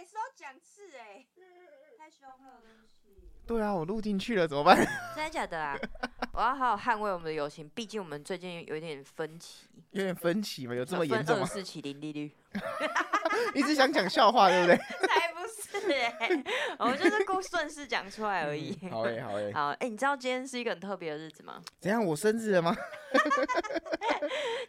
每次都讲次哎，太凶了，对不起。对啊，我录进去了，怎么办？真的假的啊？我要好好捍卫我们的友情，毕竟我们最近有点分歧。有点分歧吗？有这么严重吗？四期零利率。一直想讲笑话，对不对？才不是哎、欸，我们就是故顺势讲出来而已。嗯、好诶，好诶。好，你知道今天是一个很特别的日子吗？怎样？我生日了吗？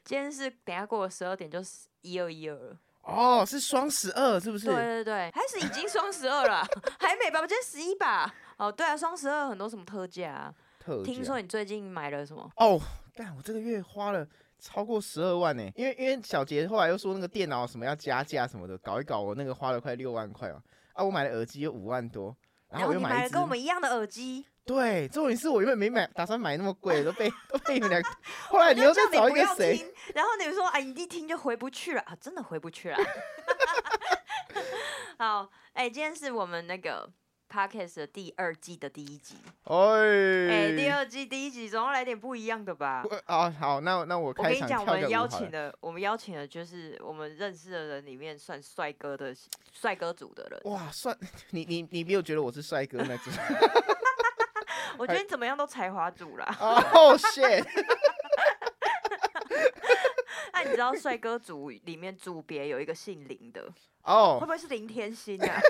今天是等下过了十二点就是一二一二了。哦，是双十二是不是？对对对，还是已经双十二了？还没吧？我今天十一吧？哦，对啊，双十二很多什么特价啊？特价？听说你最近买了什么？哦，干，我这个月花了超过十二万呢，因为因为小杰后来又说那个电脑什么要加价什么的，搞一搞我那个花了快六万块啊！啊，我买的耳机有五万多，然后我又，买了跟我们一样的耳机。对，重点是我原本没买，打算买那么贵，都被 都被你们俩。后来你又再找一个谁？然后你们说，哎，你一听就回不去了啊，真的回不去了。好，哎，今天是我们那个 Podcast 的第二季的第一集。哎，哎，第二季第一集总要来点不一样的吧？啊，好，那那我开场。我跟你讲，我们邀请的，我们邀请的就是我们认识的人里面算帅哥的帅哥组的人。哇，算！你你你没有觉得我是帅哥那种？我觉得你怎么样都才华组啦。哦，shit！那你知道帅哥组里面组别有一个姓林的哦？会不会是林天心啊？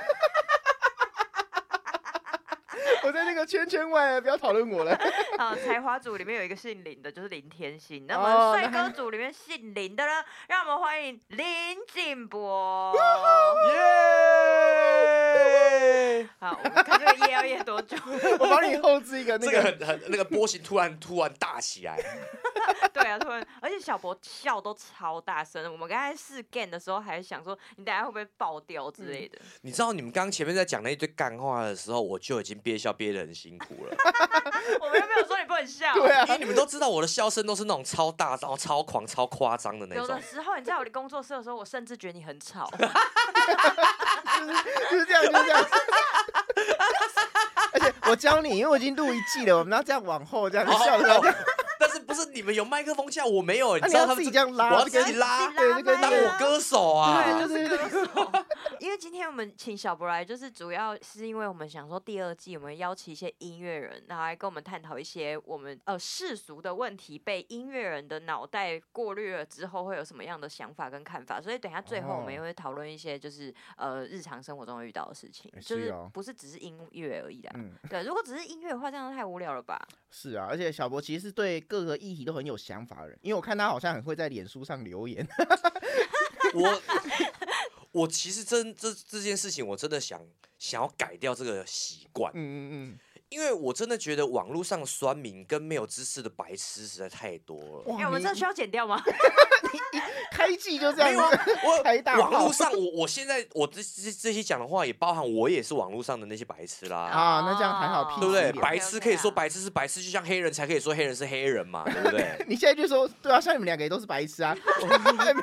我在那个圈圈外，不要讨论我了。好，才华组里面有一个姓林的，就是林天心。那么帅哥组里面姓林的呢？让我们欢迎林璟博。耶！好，我们看这个耶要耶多久？我帮你后置一个那个很很那个波形，突然突然大起来。对啊，突然，而且小博笑都超大声。我们刚才试 game 的时候，还想说你等下会不会爆掉之类的。你知道你们刚刚前面在讲那一堆干话的时候，我就已经憋笑。憋得很辛苦了，我们又没有说你不能笑，对啊，因为你们都知道我的笑声都是那种超大、然后超狂、超夸张的那种。有的时候你在我的工作室的时候，我甚至觉得你很吵，就是这样，就是这样。而且我教你，因为我已经录一季了，我们要这样往后这样笑的。但是不是你们有麦克风架，我没有，你知道他们自己这样拉，我要自己拉，对，当我歌手啊，对，就是歌手。因为今天我们请小博来，就是主要是因为我们想说第二季我们邀请一些音乐人，然后来跟我们探讨一些我们呃世俗的问题，被音乐人的脑袋过滤了之后会有什么样的想法跟看法。所以等一下最后我们也会讨论一些就是呃日常生活中遇到的事情，就是不是只是音乐而已的。嗯，对，如果只是音乐的话，这样太无聊了吧？是啊，而且小博其实是对各个议题都很有想法的人，因为我看他好像很会在脸书上留言。我。我其实真这这件事情，我真的想想要改掉这个习惯。嗯嗯嗯，因为我真的觉得网络上的酸民跟没有知识的白痴实在太多了。哎，我们这需要剪掉吗？你开季就这样子，我 网络上，我我现在我这这这些讲的话，也包含我也是网络上的那些白痴啦。啊，那这样还好，对不对？白痴可以说白痴是白痴，就像黑人才可以说黑人是黑人嘛，对不对？你现在就说对啊，像你们两个也都是白痴啊，我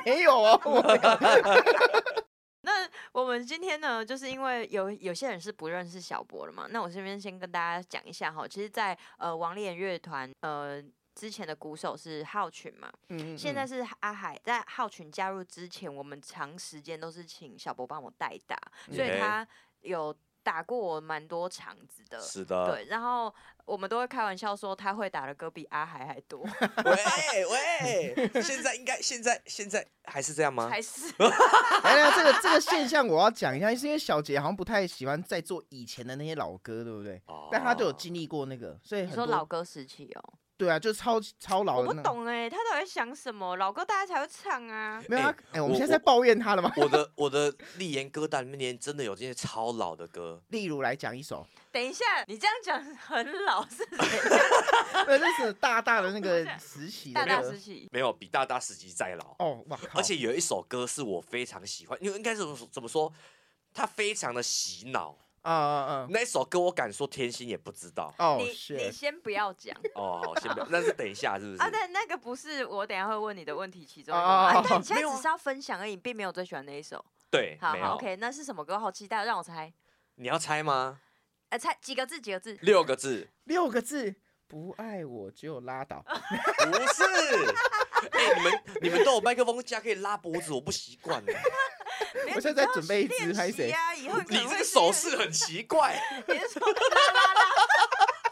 没有啊，我。们今天呢，就是因为有有些人是不认识小博的嘛，那我这边先跟大家讲一下哈，其实在，在呃王立言乐团呃之前的鼓手是浩群嘛，嗯，嗯，现在是阿海，在浩群加入之前，我们长时间都是请小博帮我代打，所以他有。打过我蛮多场子的，是的，对，然后我们都会开玩笑说他会打的歌比阿海还多。喂喂，现在应该现在现在还是这样吗？还是。哎呀，这个这个现象我要讲一下，是因为小杰好像不太喜欢在做以前的那些老歌，对不对？哦。但他就有经历过那个，所以很多。你说老歌时期哦。对啊，就超超老的。我不懂哎，他到底在想什么？老歌大家才会唱啊。没有啊，哎，我们现在在抱怨他了吗？我的 我的立言歌单里面真的有这些超老的歌，例如来讲一首。等一下，你这样讲很老是谁？对，那是大大的那个时期。大大时期没有比大大时期再老哦，哇！而且有一首歌是我非常喜欢，因为应该是怎么怎么说，它非常的洗脑。啊啊啊！那首歌我敢说天心也不知道。哦，你你先不要讲。哦，好，先不要，那是等一下，是不是？啊，但那个不是我等下会问你的问题其中一个。啊，但你现在只是要分享而已，并没有最喜欢那一首。对，好，OK，那是什么歌？好期待，让我猜。你要猜吗？呃，猜几个字？几个字？六个字。六个字。不爱我就拉倒。不是。哎，你们你们都有麦克风架可以拉脖子，我不习惯。我现在在准备一支，还是谁？你这个手势很奇怪。你是说啦啦啦？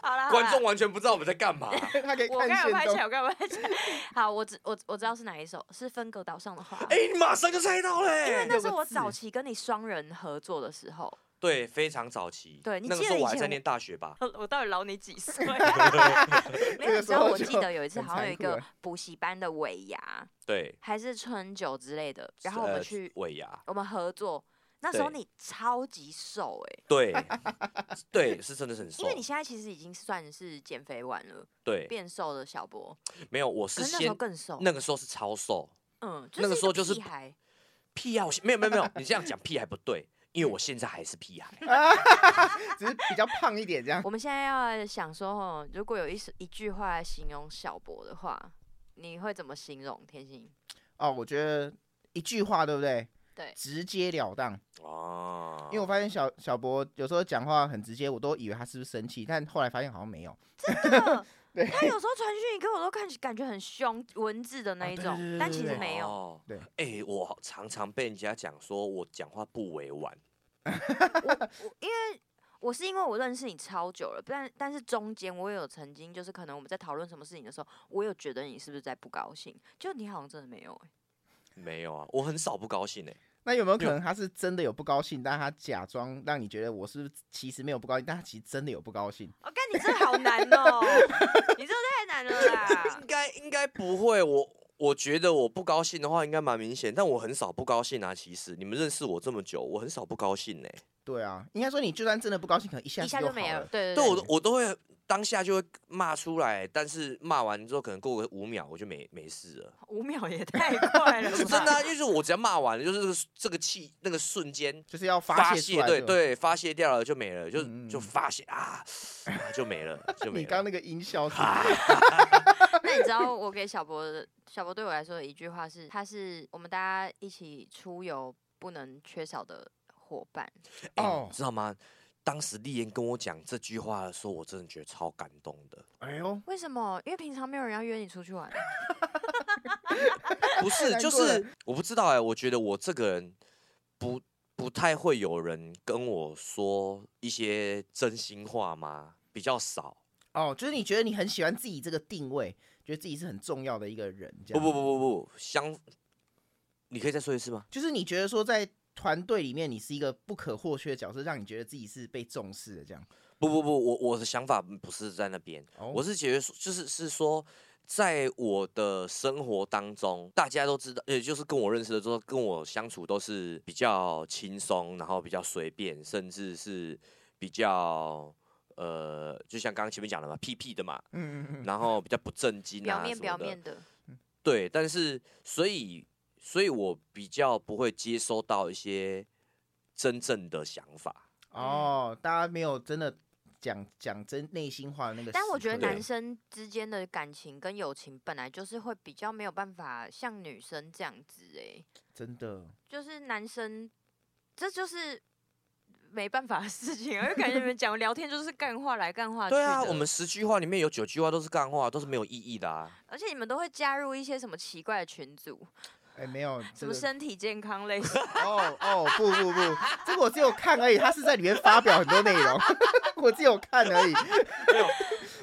好了，观众完全不知道我们在干嘛。他可以我刚有拍起来，我刚有拍起来。好，我知我我知道是哪一首，是分隔岛上的花。哎，你马上就猜到嘞！因为那是我早期跟你双人合作的时候。对，非常早期。对，你那个时候我还在念大学吧？我到底老你几岁？没有，之后我记得有一次好像有一个补习班的尾牙，对，还是春酒之类的，然后我们去尾牙，我们合作。那时候你超级瘦哎，对，对，是真的很瘦。因为你现在其实已经算是减肥完了，对，变瘦的小博。没有，我是先那时候更瘦，那个时候是超瘦，嗯，那个时候就是屁孩，屁孩，没有没有没有，你这样讲屁还不对。因为我现在还是屁孩，只是比较胖一点这样。我们现在要想说，哦，如果有一一句话来形容小博的话，你会怎么形容？天心？哦，我觉得一句话，对不对？对，直截了当。哦。因为我发现小小博有时候讲话很直接，我都以为他是不是生气，但后来发现好像没有。真的。他有时候传讯息给我都看感觉很凶，文字的那一种，哦、但其实没有。哦、对，哎、欸，我常常被人家讲说我讲话不委婉。我我因为我是因为我认识你超久了，但但是中间我也有曾经就是可能我们在讨论什么事情的时候，我有觉得你是不是在不高兴？就你好像真的没有哎、欸，没有啊，我很少不高兴哎、欸。那有没有可能他是真的有不高兴，但他假装让你觉得我是不是其实没有不高兴，但他其实真的有不高兴？我、哦、干，你这好难哦，你这太难了啦。应该应该不会，我我觉得我不高兴的话应该蛮明显，但我很少不高兴啊。其实你们认识我这么久，我很少不高兴呢、欸。对啊，应该说你就算真的不高兴，可能一下一下就没了。对对对，我我都会。当下就会骂出来，但是骂完之后可能过个五秒，我就没没事了。五秒也太快了，真的、啊，就是我只要骂完了，就是这个气那个瞬间就是要发泄，对对，发泄掉了就没了，就就发泄啊，啊，就没了，就 没了。你刚那个音效是？那你知道我给小博的小博对我来说的一句话是，他是我们大家一起出游不能缺少的伙伴。哦、欸，知道吗？当时丽妍跟我讲这句话的时候，我真的觉得超感动的。哎呦，为什么？因为平常没有人要约你出去玩。不是，就是我不知道哎、欸。我觉得我这个人不不太会有人跟我说一些真心话吗？比较少。哦，就是你觉得你很喜欢自己这个定位，觉得自己是很重要的一个人。不不不不不，相，你可以再说一次吗？就是你觉得说在。团队里面，你是一个不可或缺的角色，让你觉得自己是被重视的。这样？不不不，我我的想法不是在那边，oh. 我是觉得就是是说，在我的生活当中，大家都知道，也就是跟我认识的时候，跟我相处都是比较轻松，然后比较随便，甚至是比较呃，就像刚刚前面讲的嘛，屁屁的嘛，嗯嗯嗯，然后比较不正经啊，表面表面的，对，但是所以。所以我比较不会接收到一些真正的想法。哦，大家没有真的讲讲真内心话的那个。但我觉得男生之间的感情跟友情本来就是会比较没有办法像女生这样子哎，真的，就是男生这就是没办法的事情，我就感觉你们讲聊天就是干话来干话去。对啊，我们十句话里面有九句话都是干话，都是没有意义的啊。而且你们都会加入一些什么奇怪的群组。哎、欸，没有什么身体健康类型。哦哦，不不不，这个我只有看而已。他是在里面发表很多内容，我只有看而已。没有，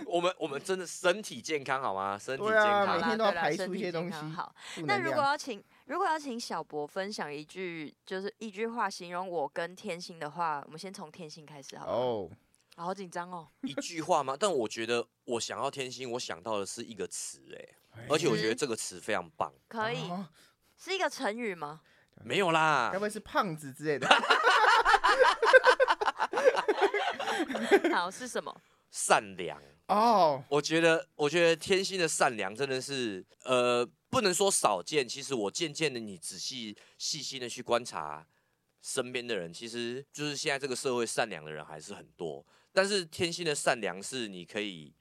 我们我们真的身体健康好吗？身体健康，啊、每天都要排出一些东西。好，那如果要请，如果要请小博分享一句，就是一句话形容我跟天心的话，我们先从天心开始好了。哦，好紧张哦。一句话吗？但我觉得我想要天心，我想到的是一个词，哎，而且我觉得这个词非常棒。可以。哦是一个成语吗？没有啦，该不会是胖子之类的？好，是什么？善良哦。我觉得，我觉得天心的善良真的是，呃，不能说少见。其实我渐渐的，你仔细细心的去观察身边的人，其实就是现在这个社会善良的人还是很多。但是天心的善良是你可以。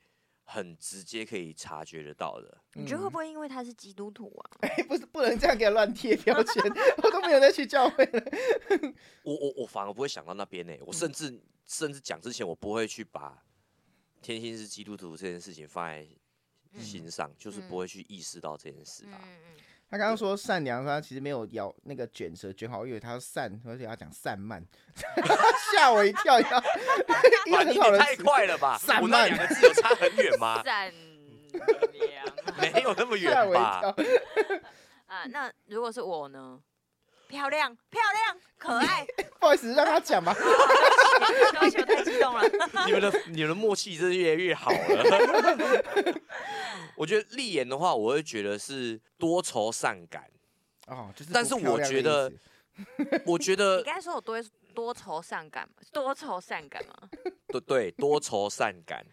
很直接可以察觉得到的，你觉得会不会因为他是基督徒啊？哎、欸，不是，不能这样给他乱贴标签，我都没有再去教会了。我我我反而不会想到那边呢，我甚至、嗯、甚至讲之前，我不会去把天心是基督徒这件事情放在心上，嗯、就是不会去意识到这件事吧。他刚刚说善良，他其实没有咬那个卷舌卷好，我以为他善，而且他讲散漫，吓我一跳，一跳。哇，你也太快了吧！散漫两个字有差很远吗？善良，没有那么远吧？啊，那如果是我呢？漂亮，漂亮，可爱。不好意思，让他讲吧。对不起，我太激动了。你们的你们的默契真是越来越好了。我觉得立言的话，我会觉得是多愁善感。哦，就是。但是我觉得，我觉得你刚才说我多多愁善感吗？多愁善感吗？对对，多愁善感。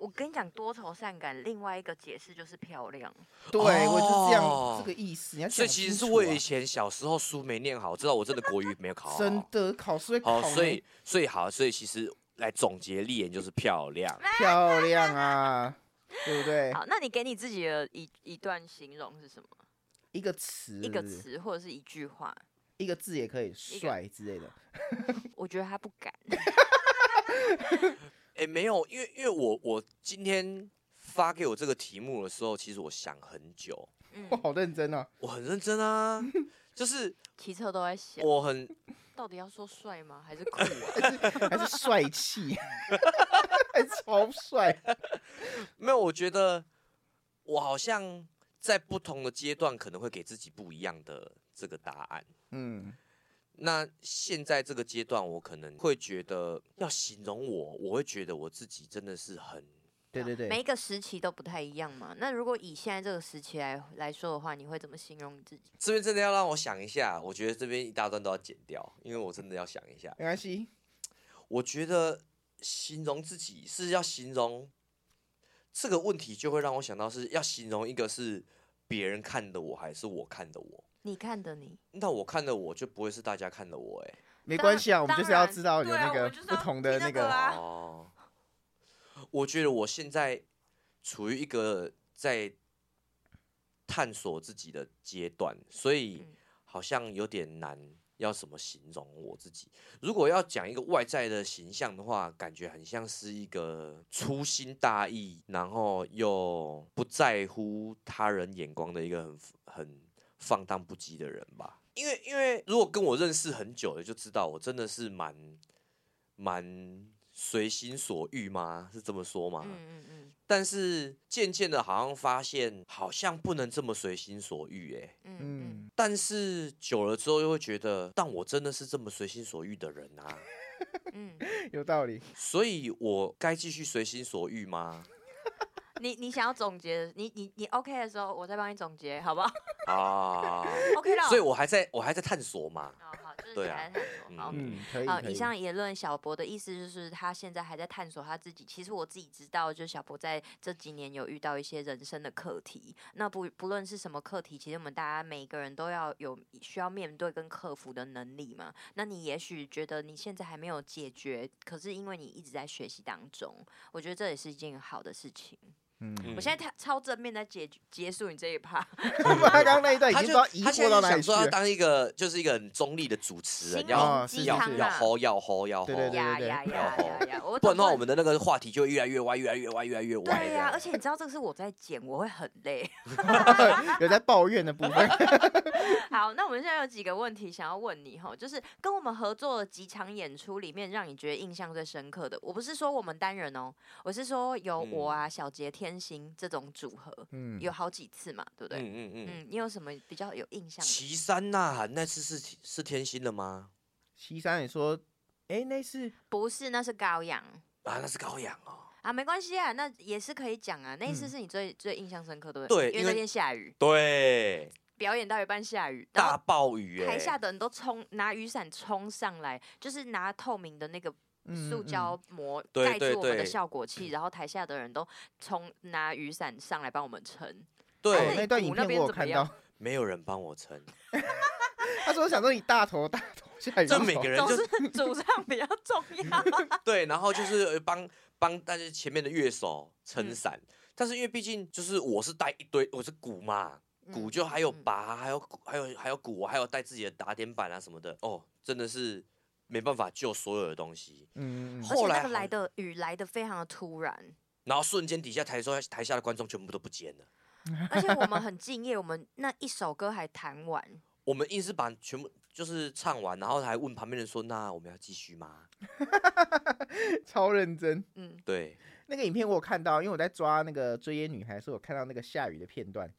我跟你讲，多愁善感，另外一个解释就是漂亮。对，我就是这样这个意思。你要所以其实是我以前小时候书没念好，知道我真的国语没有考好。真的考试会考。好，所以所以好，所以其实来总结立言就是漂亮，漂亮啊，对不对？好，那你给你自己的一一段形容是什么？一个词，一个词或者是一句话，一个字也可以，帅之类的。我觉得他不敢。哎、欸，没有，因为因为我我今天发给我这个题目的时候，其实我想很久。嗯，我好认真啊！我很认真啊，就是 骑车都在想。我很到底要说帅吗？还是酷啊？还是帅气？还是超帅？没有，我觉得我好像在不同的阶段可能会给自己不一样的这个答案。嗯。那现在这个阶段，我可能会觉得要形容我，我会觉得我自己真的是很，对对对，每一个时期都不太一样嘛。那如果以现在这个时期来来说的话，你会怎么形容你自己？这边真的要让我想一下，我觉得这边一大段都要剪掉，因为我真的要想一下。没关系，我觉得形容自己是要形容这个问题，就会让我想到是要形容一个是别人看的我，还是我看的我。你看的你，那我看的我就不会是大家看的我哎，没关系啊，我们就是要知道有那个不同的那个哦。我觉得我现在处于一个在探索自己的阶段，所以好像有点难要怎么形容我自己。如果要讲一个外在的形象的话，感觉很像是一个粗心大意，然后又不在乎他人眼光的一个很很。放荡不羁的人吧，因为因为如果跟我认识很久的就知道我真的是蛮蛮随心所欲吗？是这么说吗？嗯嗯嗯。但是渐渐的，好像发现好像不能这么随心所欲，哎，嗯嗯。但是久了之后又会觉得，但我真的是这么随心所欲的人啊。嗯，有道理。所以我该继续随心所欲吗？你你想要总结，你你你 OK 的时候，我再帮你总结，好不好？啊，OK 了。所以我还在我还在探索嘛。哦好，就是你还在探索。好，嗯，可以。好，以上言论，小博的意思就是他现在还在探索他自己。其实我自己知道，就是小博在这几年有遇到一些人生的课题。那不不论是什么课题，其实我们大家每个人都要有需要面对跟克服的能力嘛。那你也许觉得你现在还没有解决，可是因为你一直在学习当中，我觉得这也是一件好的事情。嗯，我现在超超正面在结结束你这一趴。他刚刚那一段已经不知道移过到哪里去了。他现在想说要当一个就是一个很中立的主持人，要要要吼要吼要吼，对对对对，要不然的话我们的那个话题就越来越歪，越来越歪，越来越歪。对呀，而且你知道这个是我在剪，我会很累。有在抱怨的部分。好，那我们现在有几个问题想要问你哈，就是跟我们合作的几场演出里面，让你觉得印象最深刻的，我不是说我们单人哦，我是说有我啊小杰天。天心这种组合，嗯，有好几次嘛，对不对？嗯嗯嗯，嗯，你有什么比较有印象？岐山呐喊那次是是天心的吗？岐山，你说，哎、欸，那是不是？那是高阳啊，那是高阳哦。啊，没关系啊，那也是可以讲啊。那一次是你最、嗯、最印象深刻的，对，因为那天下雨，对，表演到一半下雨，大暴雨，台下的人都冲拿雨伞冲上来，就是拿透明的那个。塑胶膜盖住我们的效果器，然后台下的人都冲拿雨伞上来帮我们撑。对，那段影片我有看到，没有人帮我撑。他说：“想说你大头大头，这每个人就是 主唱比较重要。”对，然后就是帮帮大家前面的乐手撑伞，但是因为毕竟就是我是带一堆，我是鼓嘛，鼓就还有拔，还有还有还有鼓，我还有带自己的打点板啊什么的。哦，真的是。没办法救所有的东西，嗯，后来来的雨来的非常的突然，然后瞬间底下台说台下的观众全部都不见了，而且我们很敬业，我们那一首歌还弹完。我们硬是把全部就是唱完，然后还问旁边人说：“那我们要继续吗？” 超认真。嗯，对。那个影片我有看到，因为我在抓那个追烟女孩，所以我看到那个下雨的片段。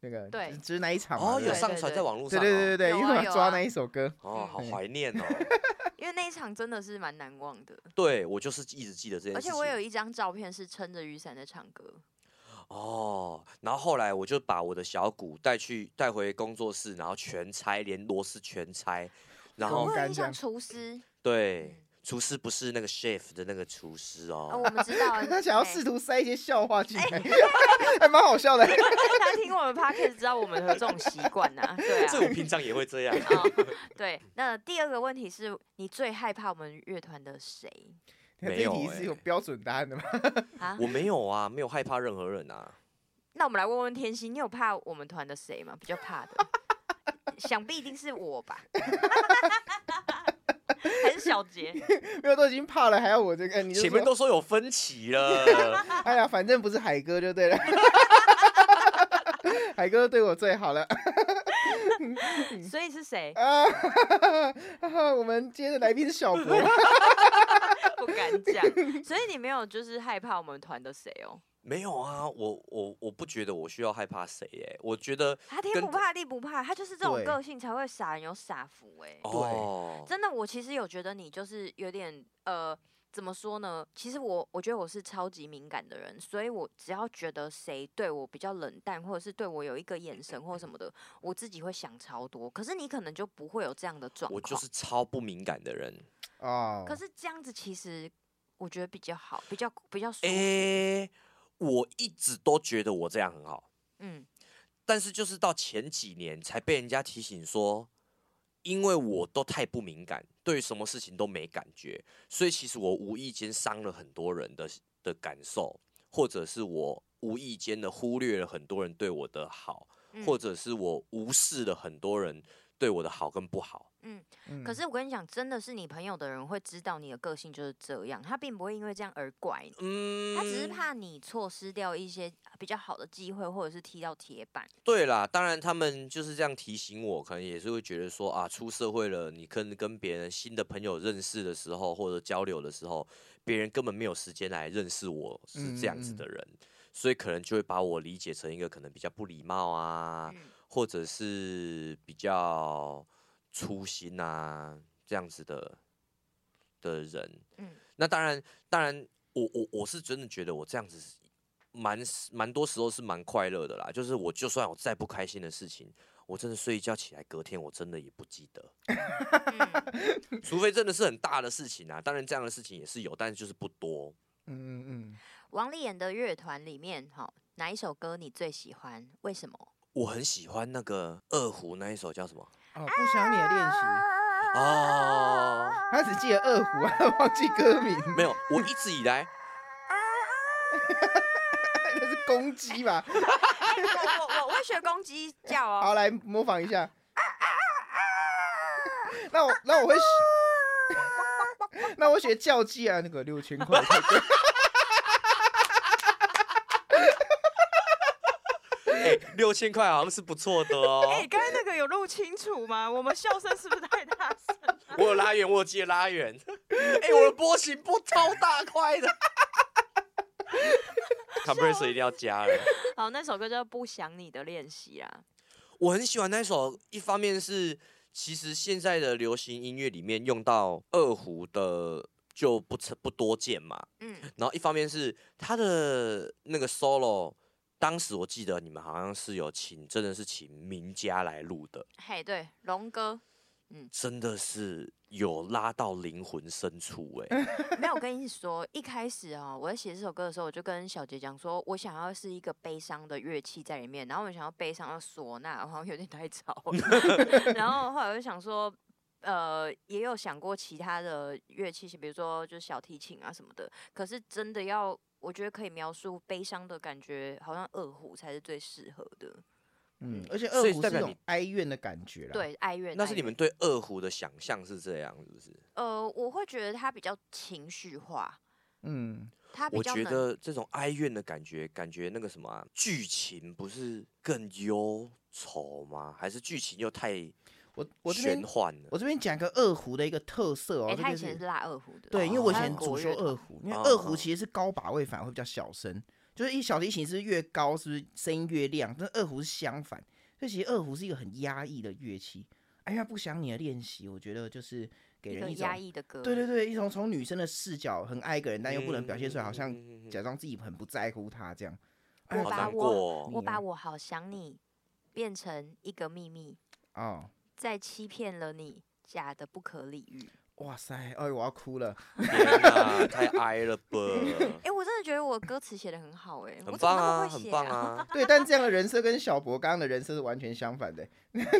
那个对，只是那一场哦，有上传在网络上。对对对对，因为抓那一首歌。哦，好怀念哦。因为那一场真的是蛮难忘的。对，我就是一直记得这件事。而且我有一张照片是撑着雨伞在唱歌。哦，然后后来我就把我的小鼓带去带回工作室，然后全拆，连螺丝全拆，然后很像厨师。对。厨师不是那个 chef 的那个厨师哦。哦，我们知道。他想要试图塞一些笑话进来，欸、还蛮好笑的。他听我们 podcast 知道我们的这种习惯呐，对啊。这我平常也会这样。哦。对，那第二个问题是你最害怕我们乐团的谁？没有、欸。是有标准答案的吗？啊，我没有啊，没有害怕任何人啊。那我们来问问天心，你有怕我们团的谁吗？比较怕的，想必一定是我吧。还是小杰，没有都已经怕了，还要我这个？你前面都说有分歧了。哎呀，反正不是海哥就对了。海哥对我最好了。所以是谁？啊，我们今天的来宾是小博。不敢讲，所以你没有就是害怕我们团的谁哦？没有啊，我我我不觉得我需要害怕谁哎，我觉得他天不怕地不怕，他就是这种个性才会傻人有傻福哎。对，真的，我其实有觉得你就是有点呃，怎么说呢？其实我我觉得我是超级敏感的人，所以我只要觉得谁对我比较冷淡，或者是对我有一个眼神或什么的，我自己会想超多。可是你可能就不会有这样的状况。我就是超不敏感的人哦。可是这样子其实我觉得比较好，比较比较舒服。欸我一直都觉得我这样很好，嗯，但是就是到前几年才被人家提醒说，因为我都太不敏感，对于什么事情都没感觉，所以其实我无意间伤了很多人的的感受，或者是我无意间的忽略了很多人对我的好，或者是我无视了很多人对我的好跟不好。嗯，可是我跟你讲，真的是你朋友的人会知道你的个性就是这样，他并不会因为这样而怪你，嗯，他只是怕你错失掉一些比较好的机会，或者是踢到铁板。对啦，当然他们就是这样提醒我，可能也是会觉得说啊，出社会了，你跟跟别人新的朋友认识的时候，或者交流的时候，别人根本没有时间来认识我是这样子的人，嗯嗯，所以可能就会把我理解成一个可能比较不礼貌啊，嗯，或者是比较。粗心啊，这样子的的人，嗯，那当然，当然，我我我是真的觉得我这样子蛮蛮多时候是蛮快乐的啦。就是我就算我再不开心的事情，我真的睡一觉起来，隔天我真的也不记得，嗯、除非真的是很大的事情啊。当然这样的事情也是有，但是就是不多。嗯嗯嗯。王立言的乐团里面，好，哪一首歌你最喜欢？为什么？我很喜欢那个二胡那一首叫什么？哦，不想你的练习哦，他只记得二胡啊，忘记歌名。没有，我一直以来，那是公鸡吧？我我我会学公鸡叫哦。好，来模仿一下。那我那我会学，那我学叫鸡啊，那个六千块。六千块好像是不错的哦。哎、欸，刚才那个有录清楚吗？我们笑声是不是太大声？我有拉远，我有记得拉远。哎、欸，我的波形波超大块的。Compressor 一定要加了。好，那首歌叫《不想你的练习》啊。我很喜欢那首，一方面是其实现在的流行音乐里面用到二胡的就不不多见嘛。嗯。然后一方面是他的那个 solo。当时我记得你们好像是有请，真的是请名家来录的。嘿，对，龙哥，嗯，真的是有拉到灵魂深处哎、欸。没有，我跟你说，一开始哦，我在写这首歌的时候，我就跟小杰讲说，我想要是一个悲伤的乐器在里面，然后我想要悲伤的唢呐，好像有点太吵。然后后来我就想说，呃，也有想过其他的乐器，比如说就是小提琴啊什么的，可是真的要。我觉得可以描述悲伤的感觉，好像二胡才是最适合的。嗯，而且二胡是那种哀怨的感觉啦。对，哀怨。那是你们对二胡的想象是这样，是不是？呃，我会觉得它比较情绪化。嗯，我觉得这种哀怨的感觉，感觉那个什么、啊、剧情不是更忧愁吗？还是剧情又太我我玄幻了？我这边讲个二胡的一个特色哦，欸、他以前是拉二胡的，对，因为我以前主修二胡，因为二胡其实是高把位，反而会比较小声，就是一小提琴是越高，是不是声音越亮？但二胡是相反，所以其实二胡是一个很压抑的乐器。哎呀，不想你的练习，我觉得就是。给人一种压抑的歌，对对对，一种从女生的视角很爱一个人，但又不能表现出来，好像假装自己很不在乎他这样。我把我我把我好想你变成一个秘密哦，在欺骗了你，假的不可理喻。哇塞，哎，我要哭了，太哀了吧？哎，我真的觉得我歌词写的很好，哎，很棒啊，很棒啊。对，但这样的人设跟小博刚刚的人设是完全相反的。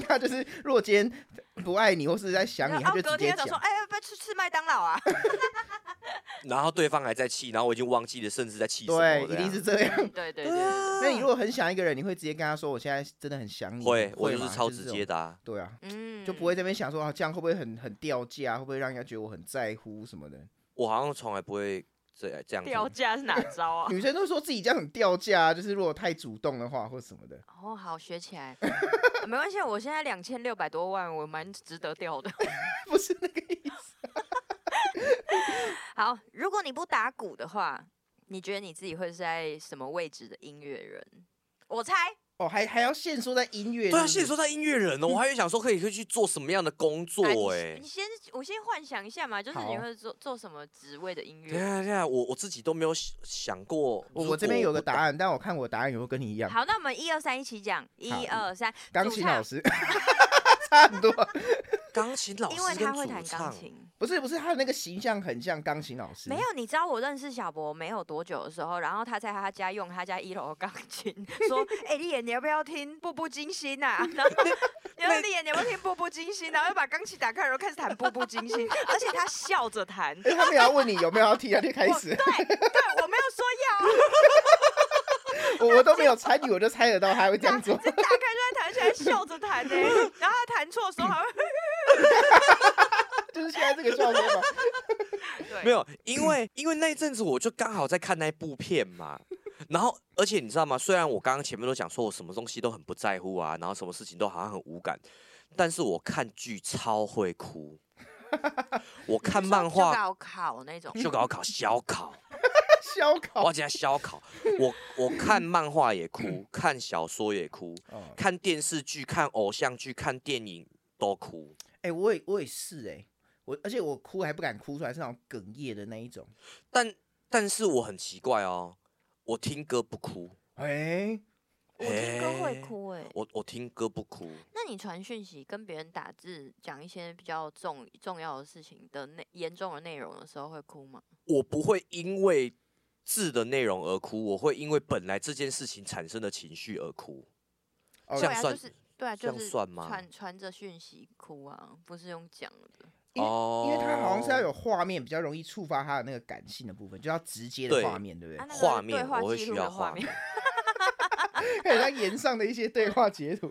他就是，如果今天不爱你或是在想你，他就直接讲说，哎，要不要去吃麦当劳啊？然后对方还在气，然后我已经忘记了，甚至在气什么？对，一定是这样。对对对。那你如果很想一个人，你会直接跟他说，我现在真的很想你。会，我就是超直接的。对啊。嗯。就不会这边想说啊，这样会不会很很掉价？会不会让人家觉得我很在乎什么的？我好像从来不会这样这样。掉价是哪招啊？女生都说自己这样很掉价，就是如果太主动的话或什么的。哦，好，学起来。没关系，我现在两千六百多万，我蛮值得掉的。不是那个意思。好，如果你不打鼓的话，你觉得你自己会是在什么位置的音乐人？我猜。哦，还还要限缩在音乐？对啊，限缩在音乐人哦。我 还以为想说可以可以去做什么样的工作哎。你先，我先幻想一下嘛，就是你会做做什么职位的音乐？对啊对啊，我我自己都没有想过。我这边有个答案，但我看我答案有没有跟你一样。好，那我们一二三一起讲，一二三，钢琴老师，差不多。钢琴老师，因为他会弹钢琴，不是不是，他的那个形象很像钢琴老师。没有，你知道我认识小博没有多久的时候，然后他在他家用他家一楼的钢琴，说：“哎，丽妍，你要不要听《步步惊心》啊？”然后，然后丽妍，你要不要听《步步惊心》？然后又把钢琴打开，然后开始弹《步步惊心》，而且他笑着弹。他们要问你有没有要听，他就开始。对对，我没有说要。我我都没有参与，我就猜得到他会这样做。打开就在弹起来，笑着弹呢。然后他弹错的时候还会。就是现在这个状态吗？没有，因为 因为那一阵子我就刚好在看那部片嘛，然后而且你知道吗？虽然我刚刚前面都讲说我什么东西都很不在乎啊，然后什么事情都好像很无感，但是我看剧超会哭。我看漫画，就高考那种，就高考小考，小考，我讲小考。我我看漫画也哭，看小说也哭，看电视剧、看偶像剧、看电影。都哭，哎、欸，我也我也是哎、欸，我而且我哭还不敢哭出来，是那种哽咽的那一种。但但是我很奇怪哦，我听歌不哭，哎、欸，我听歌会哭哎、欸，我我听歌不哭。那你传讯息跟别人打字讲一些比较重重要的事情的内严重的内容的时候会哭吗？我不会因为字的内容而哭，我会因为本来这件事情产生的情绪而哭。这样算？对啊，就是算吗？传传着讯息哭啊，不是用讲的。哦，因为他好像是要有画面，比较容易触发他的那个感性的部分，就要直接的画面，对，对不对？画面，我会需要画面。看他言上的一些对话截图，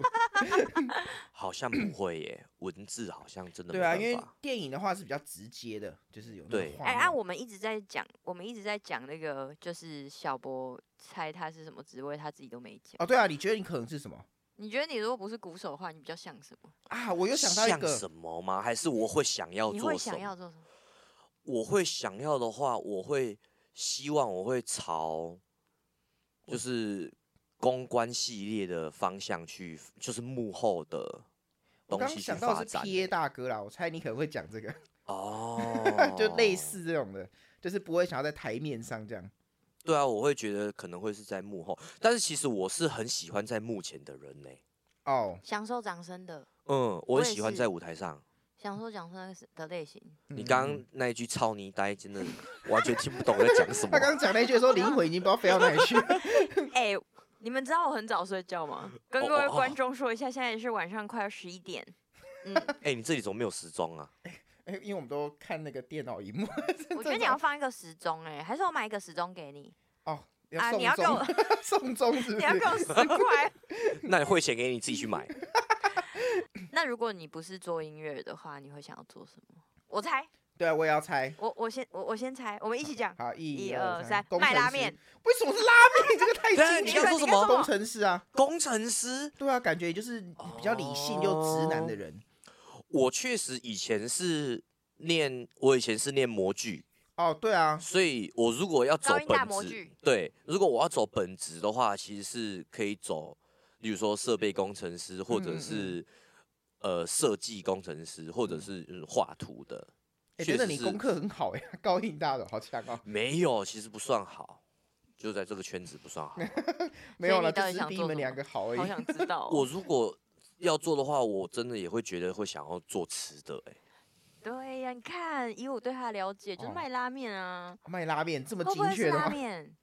好像不会耶，文字好像真的对啊，因为电影的话是比较直接的，就是有那个画面。哎，啊，我们一直在讲，我们一直在讲那个，就是小博猜他是什么职位，他自己都没讲。哦，对啊，你觉得你可能是什么？你觉得你如果不是鼓手的话，你比较像什么啊？我又想到一个像什么吗？还是我会想要做什么？你会想要做什么？我会想要的话，我会希望我会朝就是公关系列的方向去，就是幕后的东西去发展。我刚想到是 PA 大哥啦，我猜你可能会讲这个 哦，就类似这种的，就是不会想要在台面上这样。对啊，我会觉得可能会是在幕后，但是其实我是很喜欢在幕前的人呢。哦，享受掌声的。嗯，我很喜欢在舞台上享受掌声的类型。你刚刚那一句“操你呆”真的完全听不懂在讲什么。他刚刚讲那一句说 灵魂已经不知道飞到哪里去。哎，你们知道我很早睡觉吗？跟各位观众说一下，现在是晚上快要十一点。嗯，哎，你这里怎么没有时钟啊？哎，因为我们都看那个电脑荧幕。我觉得你要放一个时钟，哎，还是我买一个时钟给你？哦，啊，你要给我 送钟是？你要给我十块？那你汇钱给你自己去买。那如果你不是做音乐的话，你会想要做什么？我猜，对啊，我也要猜。我我先我我先猜，我们一起讲。好，一、一二、三，卖拉面。为什么是拉面？这个太对啊经典。你要说什么工程师啊，工程师。对啊，感觉就是比较理性又直男的人。我确实以前是念，我以前是念模具。哦，对啊，所以我如果要走本职对，如果我要走本职的话，其实是可以走，例如说设备工程师，或者是、呃设计工程师，或者是画图的。哎、欸，真的，你功课很好哎，高应大的好强哦。没有，其实不算好，就在这个圈子不算好。没有了，就只是比你们两个好而已。好想知道、哦。我如果要做的话，我真的也会觉得会想要做吃的哎。对呀、啊，你看，以我对他的了解，就是卖拉面啊。哦、卖拉面这么精确拉面？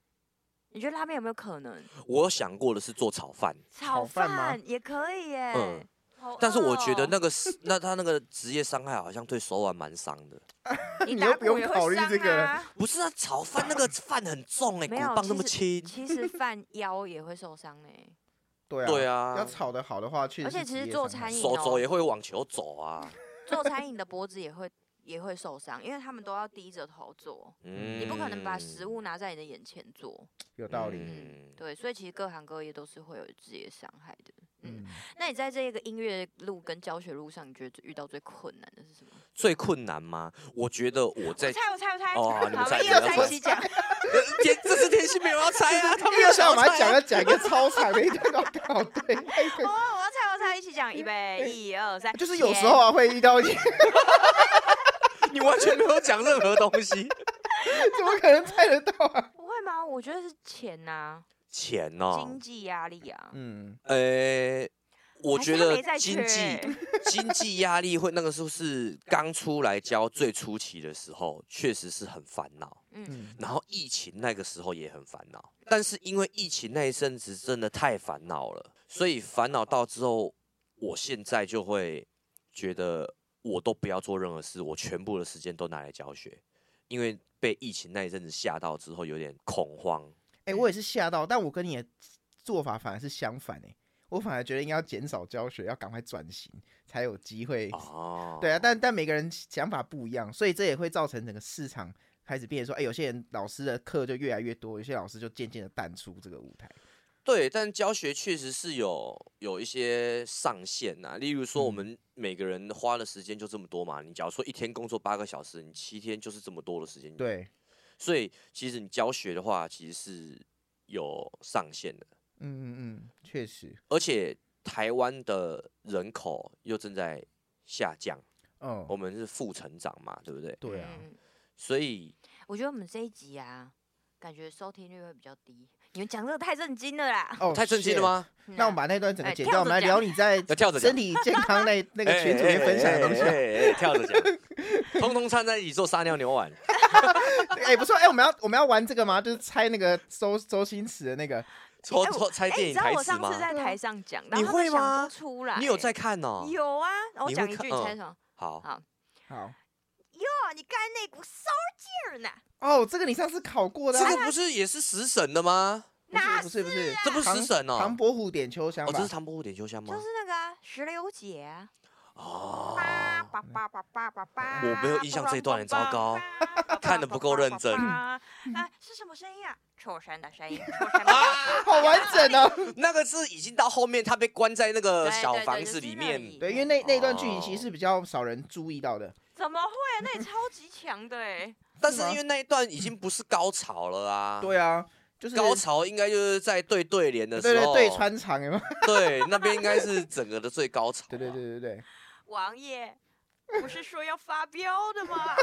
你觉得拉面有没有可能？我想过的是做炒饭。炒饭也可以耶。嗯。但是我觉得那个是那他那个职业伤害好像对手腕蛮伤的。你又不用考虑这个。不是啊，炒饭那个饭很重哎，骨棒那么轻。其实饭 腰也会受伤哎。对啊。对啊。要炒得好的话，确实。而且其实做餐饮，手肘也会往球走啊。做餐饮的脖子也会也会受伤，因为他们都要低着头做，嗯、你不可能把食物拿在你的眼前做。有道理。嗯，对，所以其实各行各业都是会有职业伤害的。嗯，那你在这个音乐路跟教学路上，你觉得遇到最困难的是什么？最困难吗？我觉得我在我猜我猜我猜哦，你们猜，一二三一起讲。天，这是天心没有要猜啊，他们又想我们讲要讲一个超长的一段稿，对。哦，我要猜我猜一起讲，预备一二三。就是有时候啊会遇到一，你完全没有讲任何东西，怎么可能猜得到啊？不会吗？我觉得是钱呐。钱哦，经济压力啊，嗯，呃、欸，我觉得经济 经济压力会那个时候是刚出来教最初期的时候，确实是很烦恼，嗯，然后疫情那个时候也很烦恼，但是因为疫情那一阵子真的太烦恼了，所以烦恼到之后，我现在就会觉得我都不要做任何事，我全部的时间都拿来教学，因为被疫情那一阵子吓到之后有点恐慌。哎、欸，我也是吓到，但我跟你的做法反而是相反哎，我反而觉得应该要减少教学，要赶快转型，才有机会。哦，对啊，但但每个人想法不一样，所以这也会造成整个市场开始变，说，哎、欸，有些人老师的课就越来越多，有些老师就渐渐的淡出这个舞台。对，但教学确实是有有一些上限呐，例如说我们每个人花的时间就这么多嘛，你假如说一天工作八个小时，你七天就是这么多的时间。对。所以其实你教学的话，其实是有上限的。嗯嗯嗯，确实。而且台湾的人口又正在下降。哦。我们是负成长嘛，对不对？对啊。所以我觉得我们这一集啊，感觉收听率会比较低。你们讲这个太震惊了啦！哦，太震惊了吗？那我们把那段整个剪掉，我们来聊你在跳着身体健康那那个群组里面分享的东西。跳着讲，通通掺在一起做撒尿牛丸。哎，不错，哎，我们要我们要玩这个吗？就是猜那个周周星驰的那个，抽抽猜电影台词吗？我上次在台上讲，你会吗？出来，你有在看哦？有啊，我讲一句，你猜什么？好好好。哟，你刚才那股骚劲儿呢？哦，这个你上次考过的，这个不是也是食神的吗？不是不是不是，这不是食神哦。唐伯虎点秋香，哦，这是唐伯虎点秋香吗？就是那个石榴姐。哦。我没有印象这一段，很糟糕，看的不够认真。啊，是什么声音啊？畜生的声音。好完整哦。那个是已经到后面，他被关在那个小房子里面。对，因为那那段剧情其实是比较少人注意到的。怎么会啊？那也超级强的哎！但是因为那一段已经不是高潮了啊。对啊，就是高潮应该就是在对对联的时候，对对穿场有没有？对，那边应该是整个的最高潮。对对对对对。王爷，不是说要发飙的吗？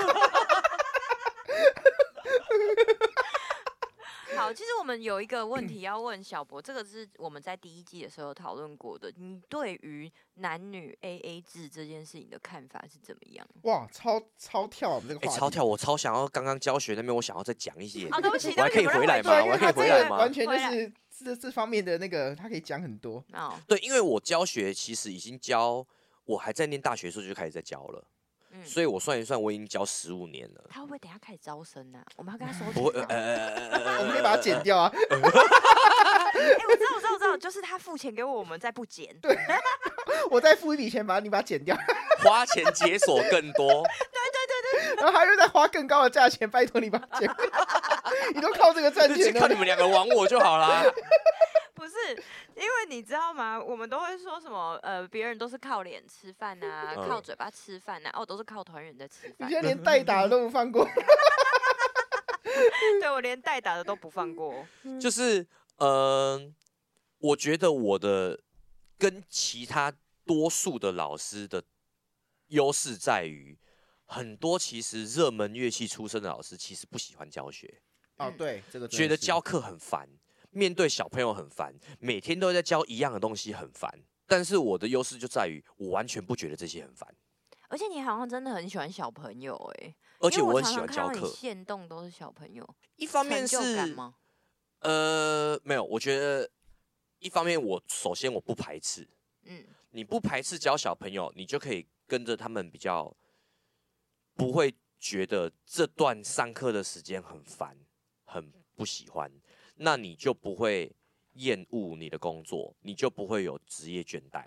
好，其实我们有一个问题 要问小博，这个是我们在第一季的时候讨论过的。你对于男女 AA 制这件事情的看法是怎么样？哇，超超跳我们这个话题，欸，超跳！我超想要刚刚教学那边，我想要再讲一些。啊，对不起，我还可以回来吗？我还可以回来吗？完全就是这这方面的那个，他可以讲很多。哦，对，因为我教学其实已经教，我还在念大学的时候就开始在教了。嗯、所以我算一算，我已经教十五年了。他会不会等下开始招生呢、啊？我们要跟他说。不会，呃，我们可以把它剪掉啊。哎、欸，我知道，我知道，我知道，就是他付钱给我，我们再不剪。对，我再付一笔钱，把你把它剪掉。花钱解锁更多。对对对对，然后他又在花更高的价钱，拜托你把剪，你都靠这个赚钱，靠你们两个玩我就好啦。不是，因为你知道吗？我们都会说什么？呃，别人都是靠脸吃饭啊，嗯、靠嘴巴吃饭啊，哦，都是靠团员在吃饭。你现在 连代打都不放过。对，我连代打的都不放过。就是，嗯、呃，我觉得我的跟其他多数的老师的优势在于，很多其实热门乐器出身的老师其实不喜欢教学。哦，对，这个觉得教课很烦。面对小朋友很烦，每天都在教一样的东西很烦。但是我的优势就在于，我完全不觉得这些很烦。而且你好像真的很喜欢小朋友哎，而且我很喜欢教课。限动都是小朋友，一方面是呃没有，我觉得一方面我首先我不排斥，嗯，你不排斥教小朋友，你就可以跟着他们比较，不会觉得这段上课的时间很烦，很不喜欢。那你就不会厌恶你的工作，你就不会有职业倦怠，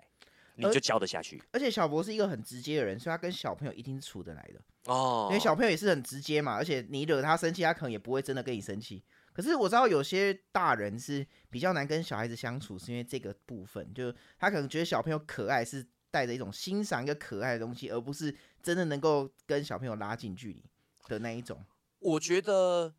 你就教得下去。而且小博是一个很直接的人，所以他跟小朋友一定是处得来的哦。因为小朋友也是很直接嘛，而且你惹他生气，他可能也不会真的跟你生气。可是我知道有些大人是比较难跟小孩子相处，是因为这个部分，就他可能觉得小朋友可爱是带着一种欣赏一个可爱的东西，而不是真的能够跟小朋友拉近距离的那一种。我觉得，